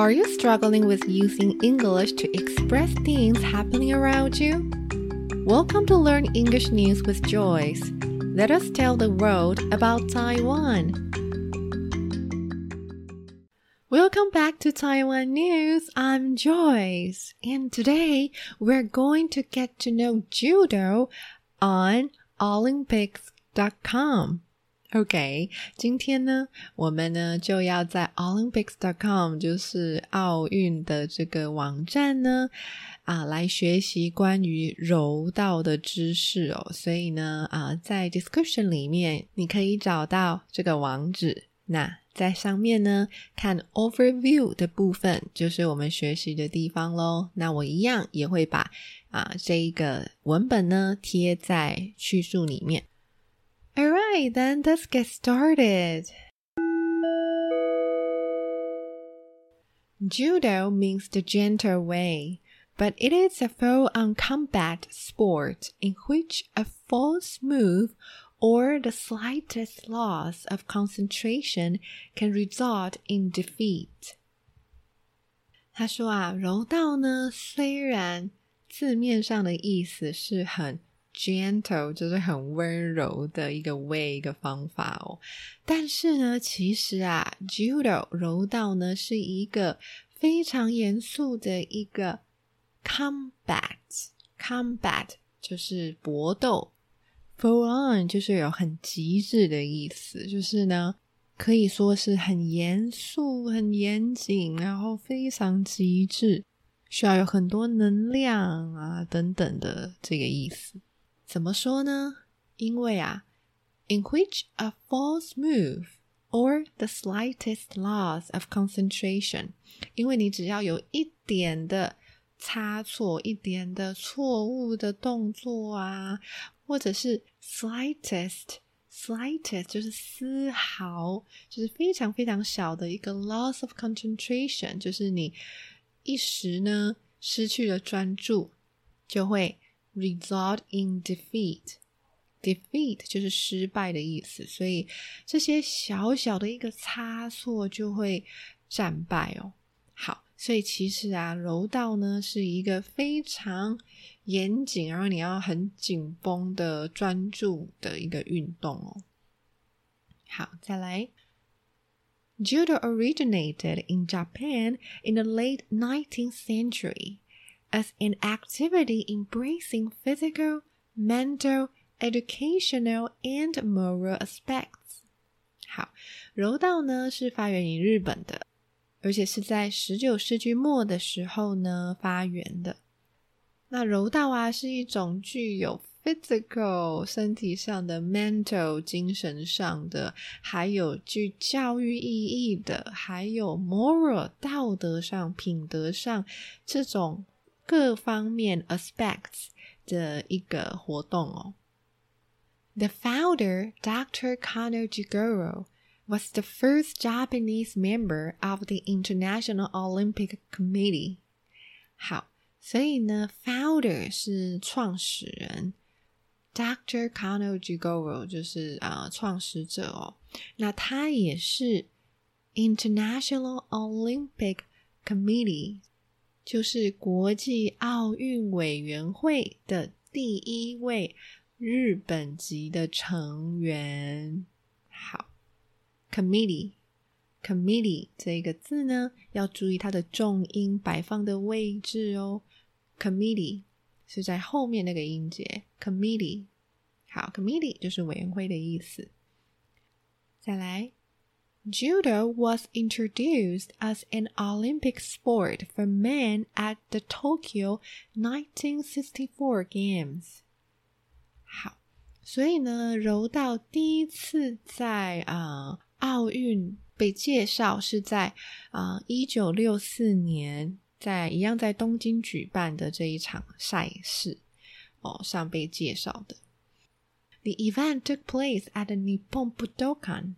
Are you struggling with using English to express things happening around you? Welcome to Learn English News with Joyce. Let us tell the world about Taiwan. Welcome back to Taiwan News. I'm Joyce, and today we're going to get to know judo on Olympics.com. OK，今天呢，我们呢就要在 Olympics.com，就是奥运的这个网站呢，啊，来学习关于柔道的知识哦。所以呢，啊，在 description 里面你可以找到这个网址。那在上面呢，看 overview 的部分，就是我们学习的地方喽。那我一样也会把啊这一个文本呢贴在叙述里面。Alright, then let's get started. Judo means the gentle way, but it is a full-on combat sport in which a false move or the slightest loss of concentration can result in defeat. 他说啊，柔道呢，虽然字面上的意思是很 gentle 就是很温柔的一个 way 一个方法哦，但是呢，其实啊，judo 柔道呢是一个非常严肃的一个 combat，combat 就是搏斗，full on 就是有很极致的意思，就是呢可以说是很严肃、很严谨，然后非常极致，需要有很多能量啊等等的这个意思。怎么说呢？因为啊，in which a false move or the slightest loss of concentration，因为你只要有一点的差错、一点的错误的动作啊，或者是 slightest，slightest 就是丝毫，就是非常非常小的一个 loss of concentration，就是你一时呢失去了专注，就会。result in defeat。defeat 就是失败的意思，所以这些小小的一个差错就会战败哦。好，所以其实啊，柔道呢是一个非常严谨，然后你要很紧绷的专注的一个运动哦。好，再来。Judo originated in Japan in the late 19th century as an activity embracing physical, mental, educational, and moral aspects。好，柔道呢是发源于日本的，而且是在十九世纪末的时候呢发源的。那柔道啊是一种具有 physical 身体上的 mental 精神上的，还有具教育意义的，还有 moral 道德上品德上这种 各方面 aspects 的一个活动哦。The founder, Dr. Kano Jigoro, was the first Japanese member of the International Olympic Committee. 好，所以呢，founder 是创始人，Dr. Kano Jigoro 就是啊、呃、创始者哦。那他也是 International Olympic Committee 就是国际奥运委员会的第一位日本籍的成员。好，committee，committee 这个字呢，要注意它的重音摆放的位置哦。committee 是在后面那个音节。committee，好，committee 就是委员会的意思。再来。Judo was introduced as an Olympic sport for men at the Tokyo 1964 Games。好，所以呢，柔道第一次在啊、呃、奥运被介绍是在啊一九六四年，在一样在东京举办的这一场赛事哦上被介绍的。The event took place at the Nippon Budokan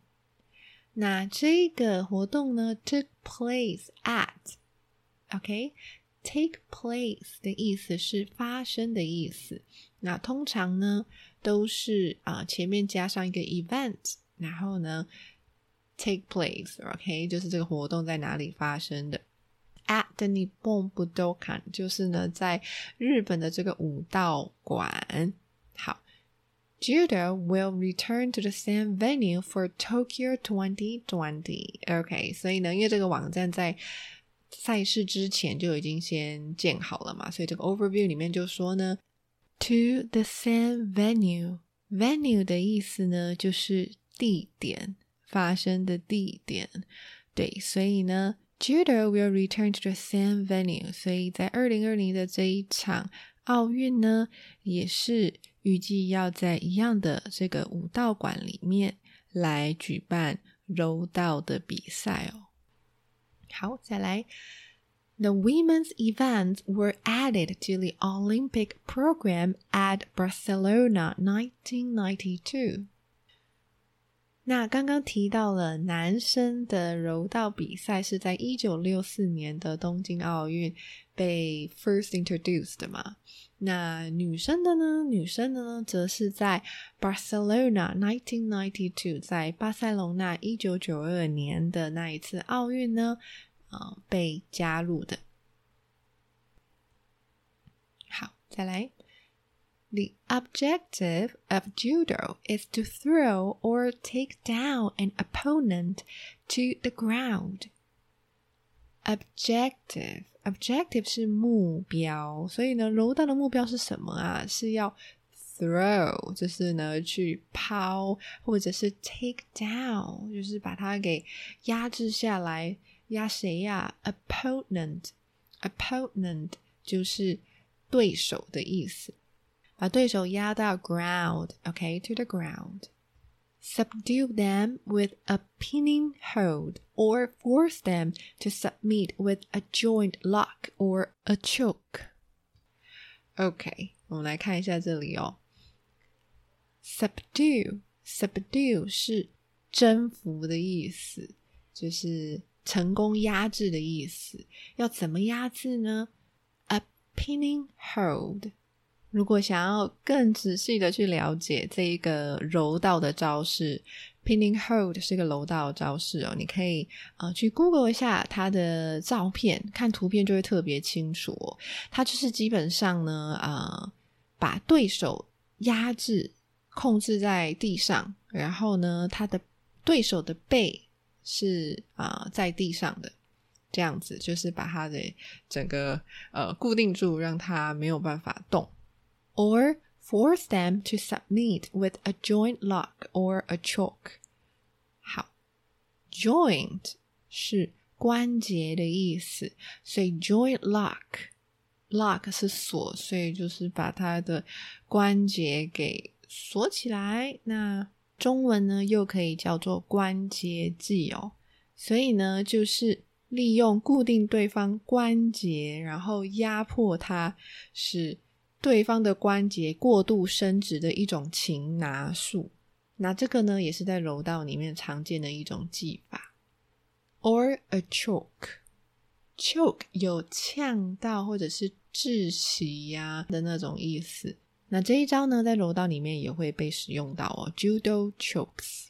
那这个活动呢，took place at，OK，take place 的意思是发生的意思。那通常呢都是啊前面加上一个 event，然后呢 take place？OK，就是这个活动在哪里发生的？At the Nippon Budokan，就是呢在日本的这个武道馆。好，Judo will return to the same venue for Tokyo 2020。OK，所以呢，因为这个网站在赛事之前就已经先建好了嘛，所以这个 overview 里面就说呢，to the same venue。venue 的意思呢，就是地点发生的地点。对，所以呢，Judo will return to the same venue。所以在二零二零的这一场 奥运呢，也是预计要在一样的这个武道馆里面来举办柔道的比赛哦。好，再来。The women's events were added to the Olympic program at Barcelona 1992. 那刚刚提到了男生的柔道比赛是在一九六四年的东京奥运被 first introduced 的嘛？那女生的呢？女生的呢，则是在 Barcelona 1992，在巴塞隆纳一九九二年的那一次奥运呢，啊，被加入的。好，再来。The objective of judo is to throw or take down an opponent to the ground. Objective, objective 是目标，所以呢，柔道的目标是什么啊？是要 throw，就是呢去抛，或者是 take down，就是把它给压制下来。压谁呀？Opponent，opponent 就是对手的意思。把对手压到 ground，OK，to the ground。Subdue them with a pinning hold, or force them to submit with a joint lock or a choke. OK，我们来看一下这里哦。Subdue，subdue 是征服的意思，就是成功压制的意思。要怎么压制呢？A pinning hold。 如果想要更仔细的去了解这一个柔道的招式，pinning hold 是个柔道招式哦，你可以呃去 Google 一下它的照片，看图片就会特别清楚哦。它就是基本上呢，啊，把对手压制、控制在地上，然后呢，他的对手的背是啊在地上的，这样子就是把他的整个呃固定住，让他没有办法动。or force them to submit with a joint lock or a choke。好，joint 是关节的意思，所以 joint lock lock 是锁，所以就是把它的关节给锁起来。那中文呢又可以叫做关节技哦，所以呢就是利用固定对方关节，然后压迫它，是。 对方的关节过度伸直的一种擒拿术，那这个呢也是在柔道里面常见的一种技法。Or a choke，choke 有呛到或者是窒息呀的那种意思。那这一招呢，在柔道里面也会被使用到哦。Judo chokes。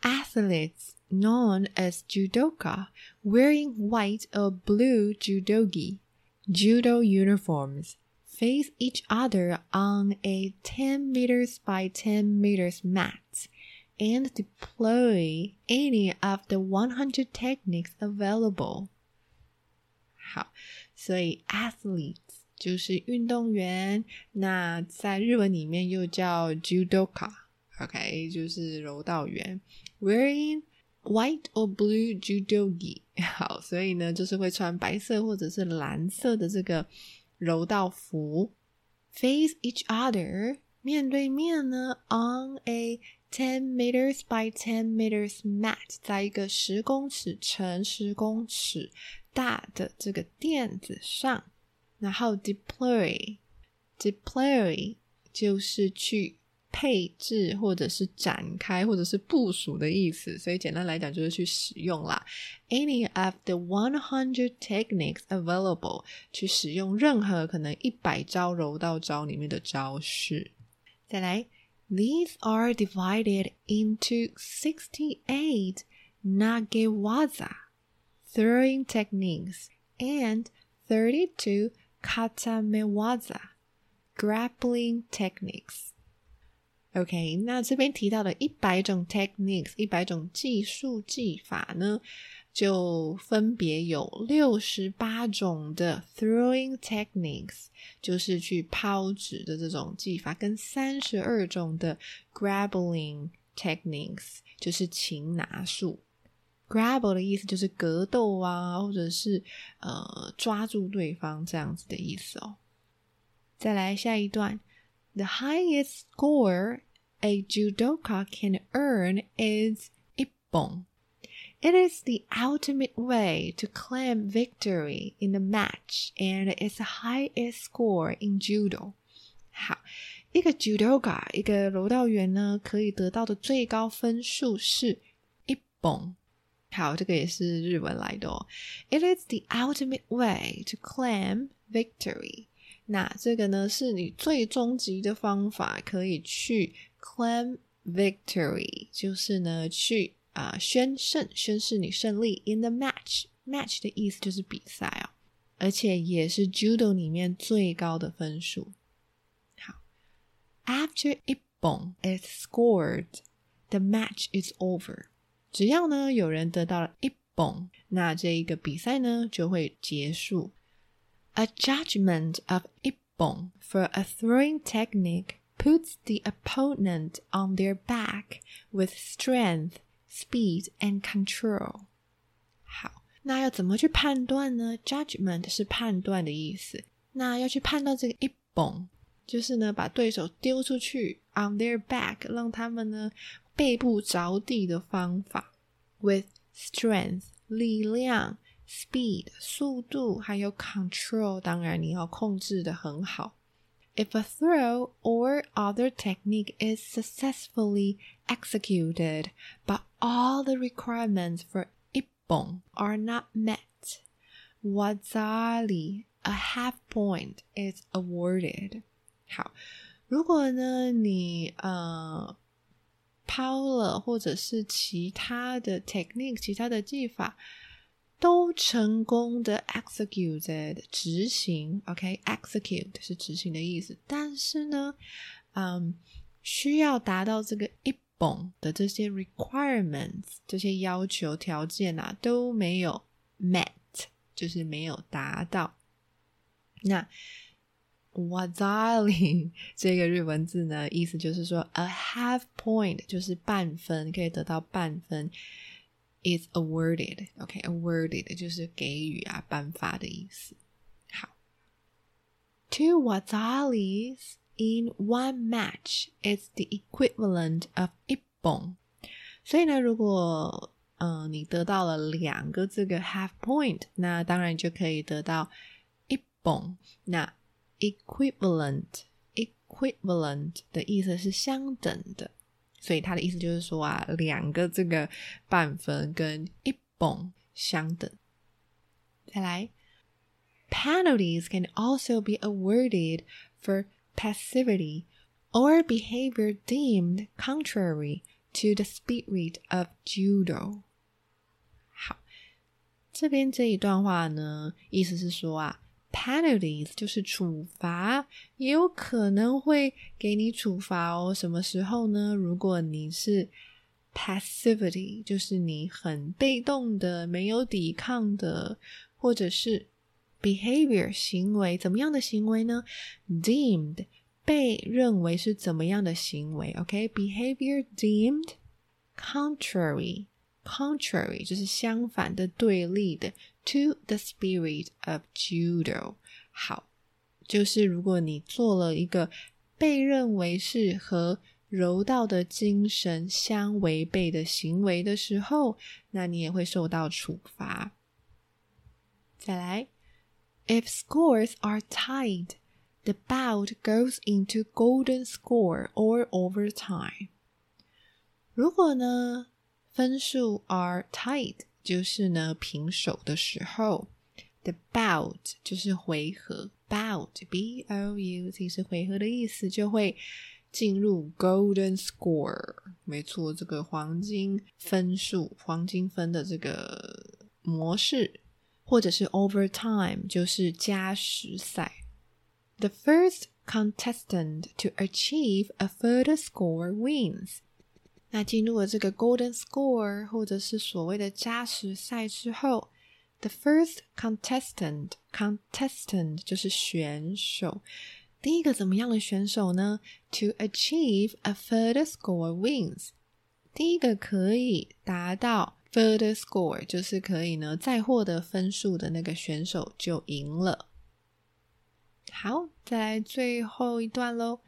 Athletes known as judoka wearing white or blue judogi judo uniforms face each other on a 10 meters by 10 meters mat and deploy any of the 100 techniques available. 好，所以 athletes 就是运动员，那在日文里面又叫 judoka，OK，、okay, 就是柔道员，wearing white or blue judogi。好，所以呢，就是会穿白色或者是蓝色的这个。 柔道服，face each other，面对面呢，on a ten meters by ten meters mat，在一个十公尺乘十公尺大的这个垫子上，然后 deploy，deploy 就是去。配置或者是展开或者是部署的意思，所以简单来讲就是去使用啦。Any of the one hundred techniques available，去使用任何可能一百招柔道招里面的招式。再来 These are divided into 68 nagewaza throwing techniques and 32 katamewaza grappling techniques. OK，那这边提到的一百种 techniques，一百种技术技法呢，就分别有六十八种的 throwing techniques，就是去抛掷的这种技法，跟三十二种的 grappling techniques，就是擒拿术。grapple 的意思就是格斗啊，或者是呃抓住对方这样子的意思哦。再来下一段 ，The highest score a judoka can earn is 一本。It is the ultimate way to claim victory in the match and its highest score in judo. 好，一个 judoka，一个柔道员呢，可以得到的最高分数是一本。好，这个也是日文来的哦。It is the ultimate way to claim victory. 那这个呢，是你最终极的方法，可以去 claim victory，就是呢去。啊、宣胜，宣誓你胜利。In the match，match 的意思就是比赛哦，而且也是 judo 里面最高的分数。好，After 一本 is scored，the match is over。只要呢有人得到了一本，那这一个比赛呢就会结束。A judgment of 一本 for a throwing technique puts the opponent on their back with strength speed and control。好，那要怎么去判断呢？Judgment 是判断的意思。那要去判断这个一蹦，就是呢把对手丢出去，on their back，让他们呢背部着地的方法。With strength，力量 speed 速度，还有 control，当然你要控制的很好。If a throw or other technique is successfully executed, but all the requirements for ippon are not met, waza-ari, a half point, is awarded. 好，如果呢你呃抛了或者是其他的 technique，其他的技法。都成功的 executed 执行，OK，execute 是执行的意思。但是呢，嗯，需要达到这个一本的这些 requirements 这些要求条件啊都没有 met，就是没有达到。那 wazali 这个日文字呢，意思就是说 a half point 就是半分，可以得到半分。is awarded. awarded，OK，awarded、okay, 就是给予啊、颁发的意思。好，Two waza-aris in one match is the equivalent of 一本。所以呢，如果嗯、呃、你得到了两个这个 half point，那当然就可以得到一本。那 equivalent，equivalent 的意思是相等的。所以他的意思就是说啊，两个这个半分跟一本相等。再来，penalties can also be awarded for passivity or behavior deemed contrary to the spirit of judo。好，这边这一段话呢，意思是说啊。 penalties 就是处罚，也有可能会给你处罚哦。什么时候呢？如果你是 passivity，就是你很被动的、没有抵抗的，或者是 behavior 行为，怎么样的行为呢？deemed 被认为是怎么样的行为？OK，behavior deemed contrary。contrary 就是相反的、对立的 ，to the spirit of judo。好，就是如果你做了一个被认为是和柔道的精神相违背的行为的时候，那你也会受到处罚。再来，if scores are tied, the bout goes into golden score or overtime。如果呢？分数 are tied， 就是呢平手的时候，the bout 就是回合，bout b o u t 是回合的意思，就会进入 golden score。没错，这个黄金分数、黄金分的这个模式，或者是 overtime，就是加时赛。The first contestant to achieve a further score wins。那进入了这个 golden score，或者是所谓的加时赛之后，the first contestant，contestant 就是选手。第一个怎么样的选手呢？To achieve a further score wins。第一个可以达到 further score，就是可以呢再获得分数的那个选手就赢了。好，再来最后一段喽。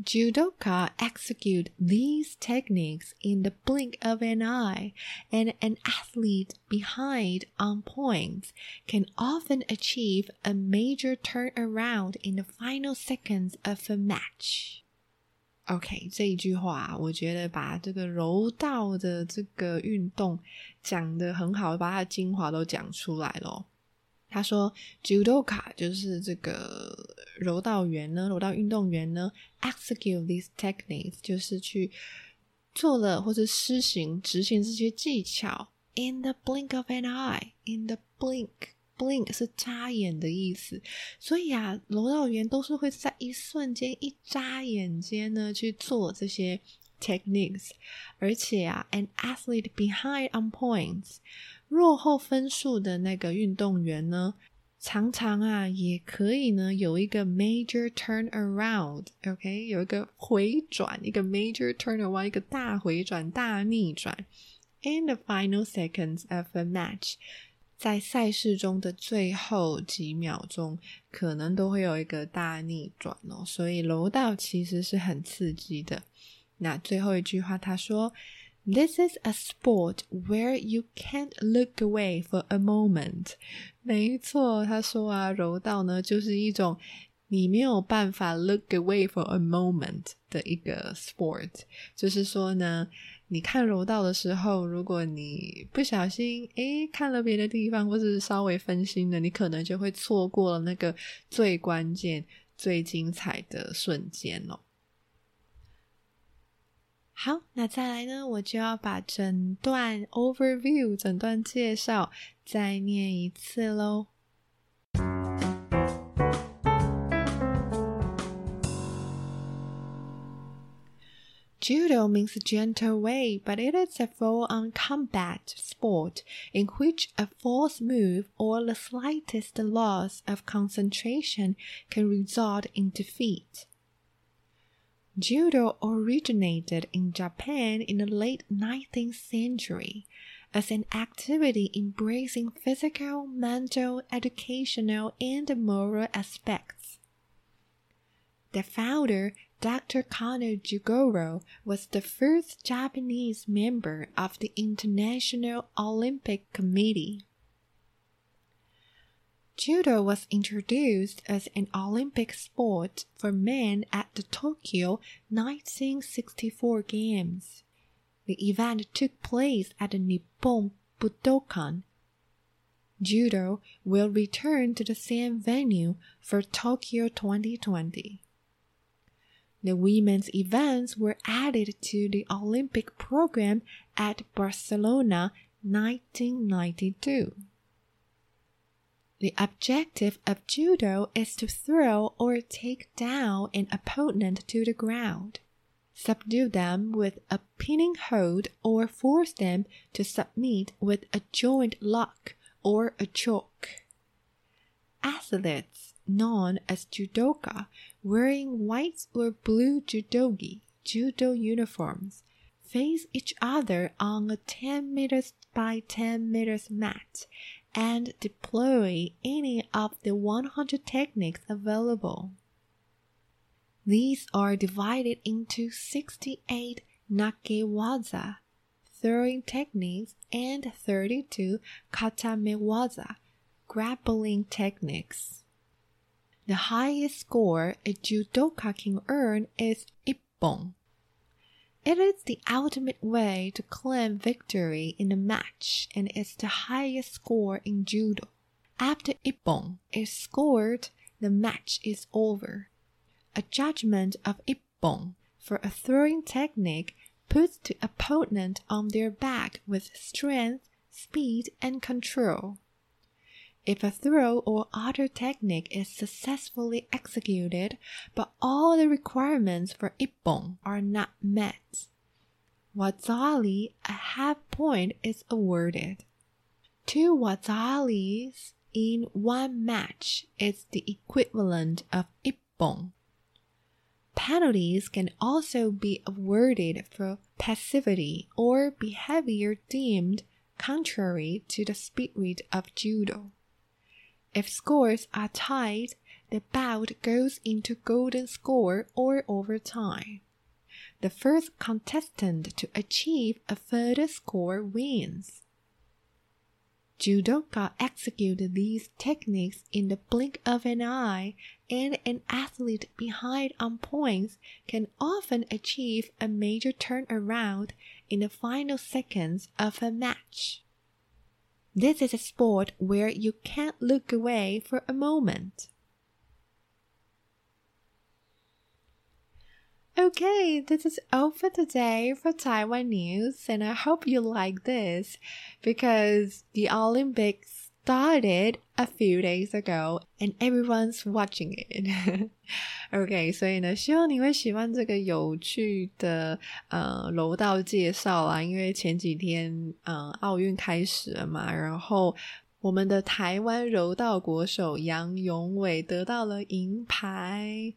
Judoka execute these techniques in the blink of an eye, and an athlete behind on points can often achieve a major turnaround in the final seconds of a match. OK，这一句话，我觉得把这个柔道的这个运动讲得很好，把它的精华都讲出来了。 他说，Judoka 就是这个柔道员呢，柔道运动员呢，execute these techniques 就是去做了或者施行、执行这些技巧。In the blink of an eye，in the blink，blink 是眨眼的意思，所以啊，柔道员都是会在一瞬间、一眨眼间呢去做这些 techniques，而且啊，an athlete behind on points。落后分数的那个运动员呢，常常啊也可以呢有一个 major turn around，OK，有一个回转，一个 major turn around，一个大回转、大逆转。In the final seconds of a match，在赛事中的最后几秒钟，可能都会有一个大逆转哦。所以楼道其实是很刺激的。那最后一句话，他说。This is a sport where you can't look away for a moment。没错，他说啊，柔道呢就是一种你没有办法 look away for a moment 的一个 sport。就是说呢，你看柔道的时候，如果你不小心诶看了别的地方，或是稍微分心了，你可能就会错过了那个最关键、最精彩的瞬间哦。好，那再来呢？我就要把整段 overview 整段介绍再念一次喽。Judo means gentle way, but it is a full-on combat sport in which a false move or the slightest loss of concentration can result in defeat. Judo originated in Japan in the late 19th century as an activity embracing physical, mental, educational, and moral aspects. The founder, Dr. Kano Jigoro, was the first Japanese member of the International Olympic Committee. Judo was introduced as an Olympic sport for men at the Tokyo 1964 Games. The event took place at the Nippon Budokan. Judo will return to the same venue for Tokyo 2020. The women's events were added to the Olympic program at Barcelona 1992. The objective of judo is to throw or take down an opponent to the ground, subdue them with a pinning hold, or force them to submit with a joint lock or a choke. Athletes known as judoka wearing white or blue judogi judo uniforms face each other on a 10 meters by 10 meters mat and deploy any of the 100 techniques available. These are divided into 68 nagewaza throwing techniques and 32 katamewaza grappling techniques. The highest score a judoka can earn is ippon, it is the ultimate way to claim victory in a match and is the highest score in judo. After ippon is scored, the match is over. A judgment of ippon for a throwing technique puts the opponent on their back with strength, speed, and control. If a throw or other technique is successfully executed, but all the requirements for ippon are not met, waza-ari, a half point is awarded. Two waza-aris in one match is the equivalent of ippon. Penalties can also be awarded for passivity or behavior deemed contrary to the spirit of judo. If scores are tied, the bout goes into golden score or overtime. The first contestant to achieve a further score wins. Judoka executed these techniques in the blink of an eye, and an athlete behind on points can often achieve a major turnaround in the final seconds of a match. This is a sport where you can't look away for a moment. Okay, this is all for today for Taiwan news, and I hope you like this because the Olympics started a few days ago and everyone's watching it. OK，所以呢，希望你会喜欢这个有趣的呃柔道介绍啊，因为前几天呃奥运开始了嘛，然后我们的台湾柔道国手杨永伟得到了银牌。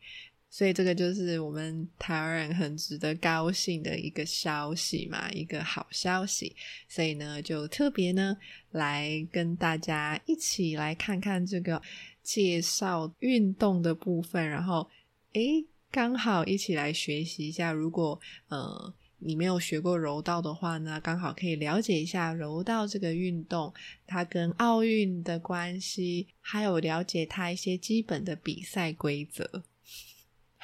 所以这个就是我们台湾人很值得高兴的一个消息嘛，一个好消息。所以呢，就特别呢来跟大家一起来看看这个介绍运动的部分，然后诶，刚好一起来学习一下。如果呃你没有学过柔道的话呢，刚好可以了解一下柔道这个运动，它跟奥运的关系，还有了解它一些基本的比赛规则。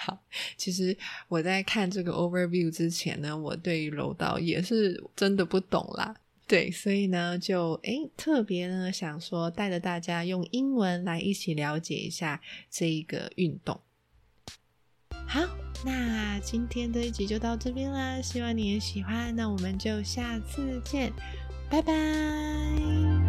好，其实我在看这个 overview 之前呢，我对于柔道也是真的不懂啦。对，所以呢，就诶特别呢想说带着大家用英文来一起了解一下这一个运动。好，那今天这一集就到这边啦，希望你也喜欢。那我们就下次见，拜拜。